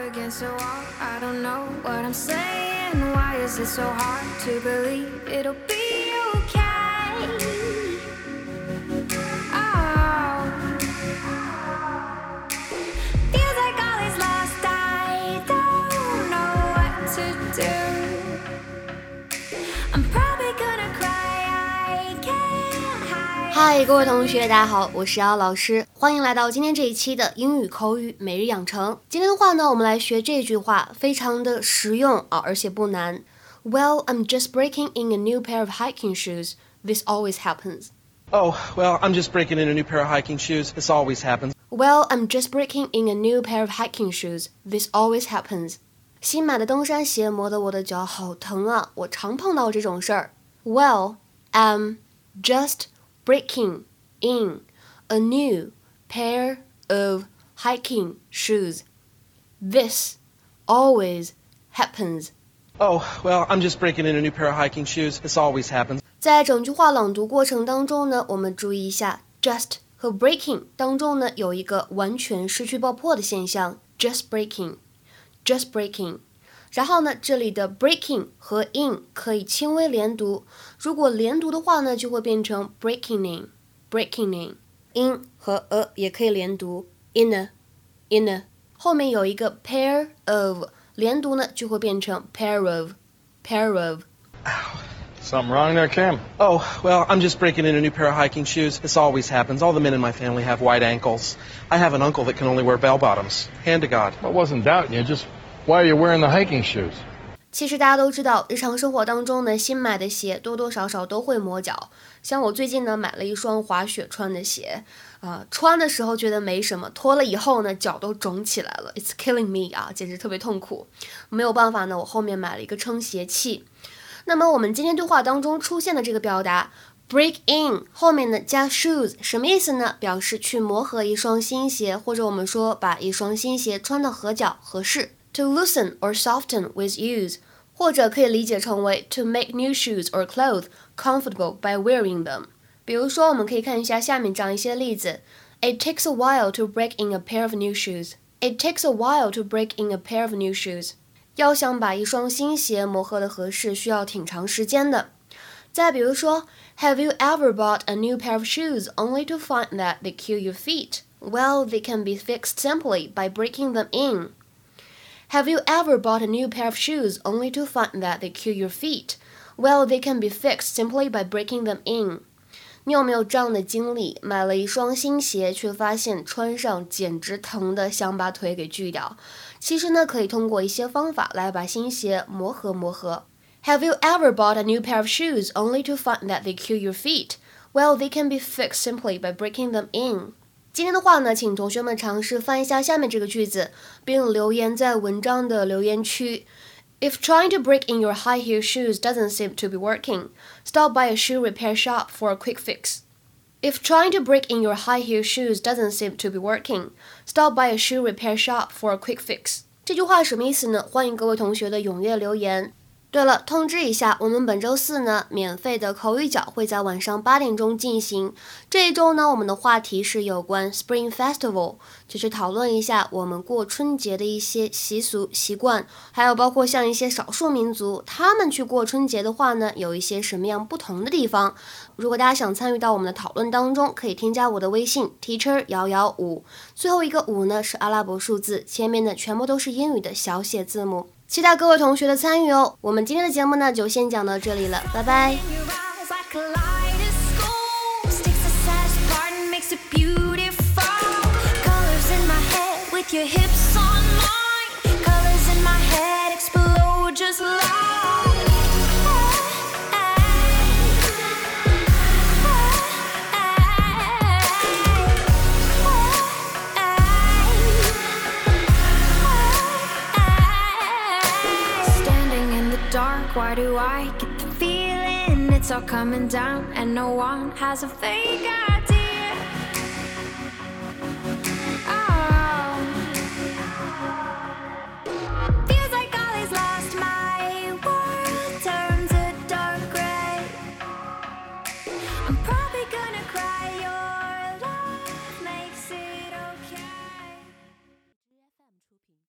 against a wall. I don't know what I'm saying. Why is it so hard to believe it'll be okay? Oh, feels like all is lost. I don't know what to do. 嗨，各位同学，大家好，我是姚老师，欢迎来到今天这一期的英语口语每日养成。今天的话呢，我们来学这句话，非常的实用啊，而且不难。Well, I'm just breaking in a new pair of hiking shoes. This always happens. Oh, well, I'm just breaking in a new pair of hiking shoes. This always happens. Well, I'm just breaking in a new pair of hiking shoes. This always happens. 新买的登山鞋磨得我的脚好疼啊！我常碰到这种事儿。Well, I'm just breaking in a new pair of hiking shoes. This always happens. Oh, well, I'm just breaking in a new pair of hiking shoes. This always happens. 在整句话朗读过程当中呢，我们注意一下 just 和 breaking 当中呢有一个完全失去爆破的现象，just breaking，just breaking。 然后呢，这里的 breaking 和 in 可以轻微连读，如果连读的话呢，就会变成 breaking in，breaking in。in 和 a 也可以连读，in a，in a。后面有一个 pair of，连读呢就会变成 pair of，pair of。 Something wrong there, Kim? Oh, well, I'm just breaking in a new pair of hiking shoes. This always happens. All the men in my family have white ankles. I have an uncle that can only wear bell bottoms. Hand to God. I wasn't doubting you. Just why are you wearing the hiking shoes? 其实大家都知道，日常生活当中呢，新买的鞋多多少少都会磨脚。像我最近呢，买了一双滑雪穿的鞋，啊、穿的时候觉得没什么，脱了以后呢，脚都肿起来了，It's killing me 啊，简直特别痛苦。没有办法呢，我后面买了一个撑鞋器。那么我们今天对话当中出现的这个表达 break in 后面呢加 shoes 什么意思呢？表示去磨合一双新鞋，或者我们说把一双新鞋穿的合脚合适。To loosen or soften with use，或者可以理解成为 to make new shoes or clothes comfortable by wearing them。比如说，我们可以看一下下面这样一些例子：It takes a while to break in a pair of new shoes. It takes a while to break in a pair of new shoes. 要想把一双新鞋磨合的合适，需要挺长时间的。再比如说，Have you ever bought a new pair of shoes only to find that they kill your feet? Well, they can be fixed simply by breaking them in. Have you ever bought a new pair of shoes only to find that they kill your feet? Well, they can be fixed simply by breaking them in. 你有没有这样的经历？买了一双新鞋，却发现穿上简直疼的想把腿给锯掉。其实呢，可以通过一些方法来把新鞋磨合磨合。Have you ever bought a new pair of shoes only to find that they kill your feet? Well, they can be fixed simply by breaking them in. 今天的话呢，请同学们尝试翻一下下面这个句子，并留言在文章的留言区。If trying to break in your high heel shoes doesn't seem to be working, stop by a shoe repair shop for a quick fix. If trying to break in your high heel shoes doesn't seem to be working, stop by a shoe repair shop for a quick fix. 这句话什么意思呢？欢迎各位同学的踊跃留言。 对了，通知一下，我们本周四呢，免费的口语角会在晚上八点钟进行。这一周呢，我们的话题是有关 Spring Festival，就是讨论一下我们过春节的一些习俗习惯，还有包括像一些少数民族，他们去过春节的话呢，有一些什么样不同的地方。如果大家想参与到我们的讨论当中，可以添加我的微信 teacher 幺幺五，最后一个五呢是阿拉伯数字，前面呢全部都是英语的小写字母。期待各位同学的参与哦！我们今天的节目呢就先讲到这里了，拜拜。Your eyes like dark. Why do I get the feeling it's all coming down and no one has a fake idea? Oh. Feels like all is lost. My world turns a dark gray. I'm.